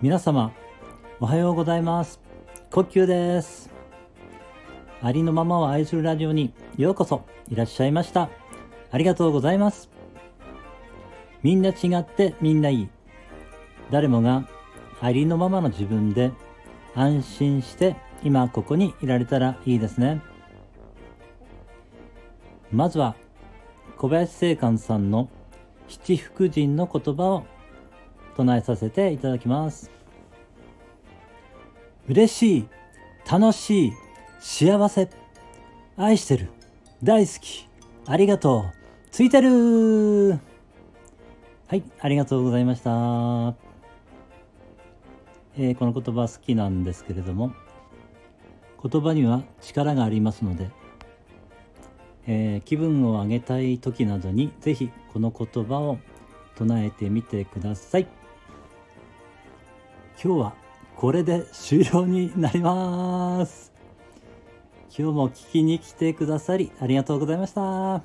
皆様おはようございます。呼吸です。ありのままを愛するラジオにようこそいらっしゃいました。ありがとうございます。みんな違ってみんないい。誰もがありのままの自分で安心して今ここにいられたらいいですね。まずは小林正観さんの七福神の言葉を唱えさせていただきます。嬉しい楽しい幸せ愛してる大好きありがとうついてる。はいありがとうございました、えー、この言葉好きなんですけれども言葉には力がありますので、えー、気分を上げたい時などにぜひこの言葉を唱えてみてください。今日はこれで終了になります。今日も聞きに来てくださりありがとうございました。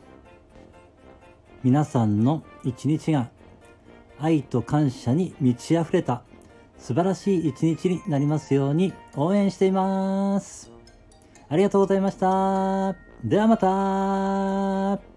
皆さんの一日が愛と感謝に満ち溢れた素晴らしい一日になりますように応援しています。ありがとうございました。ではまた。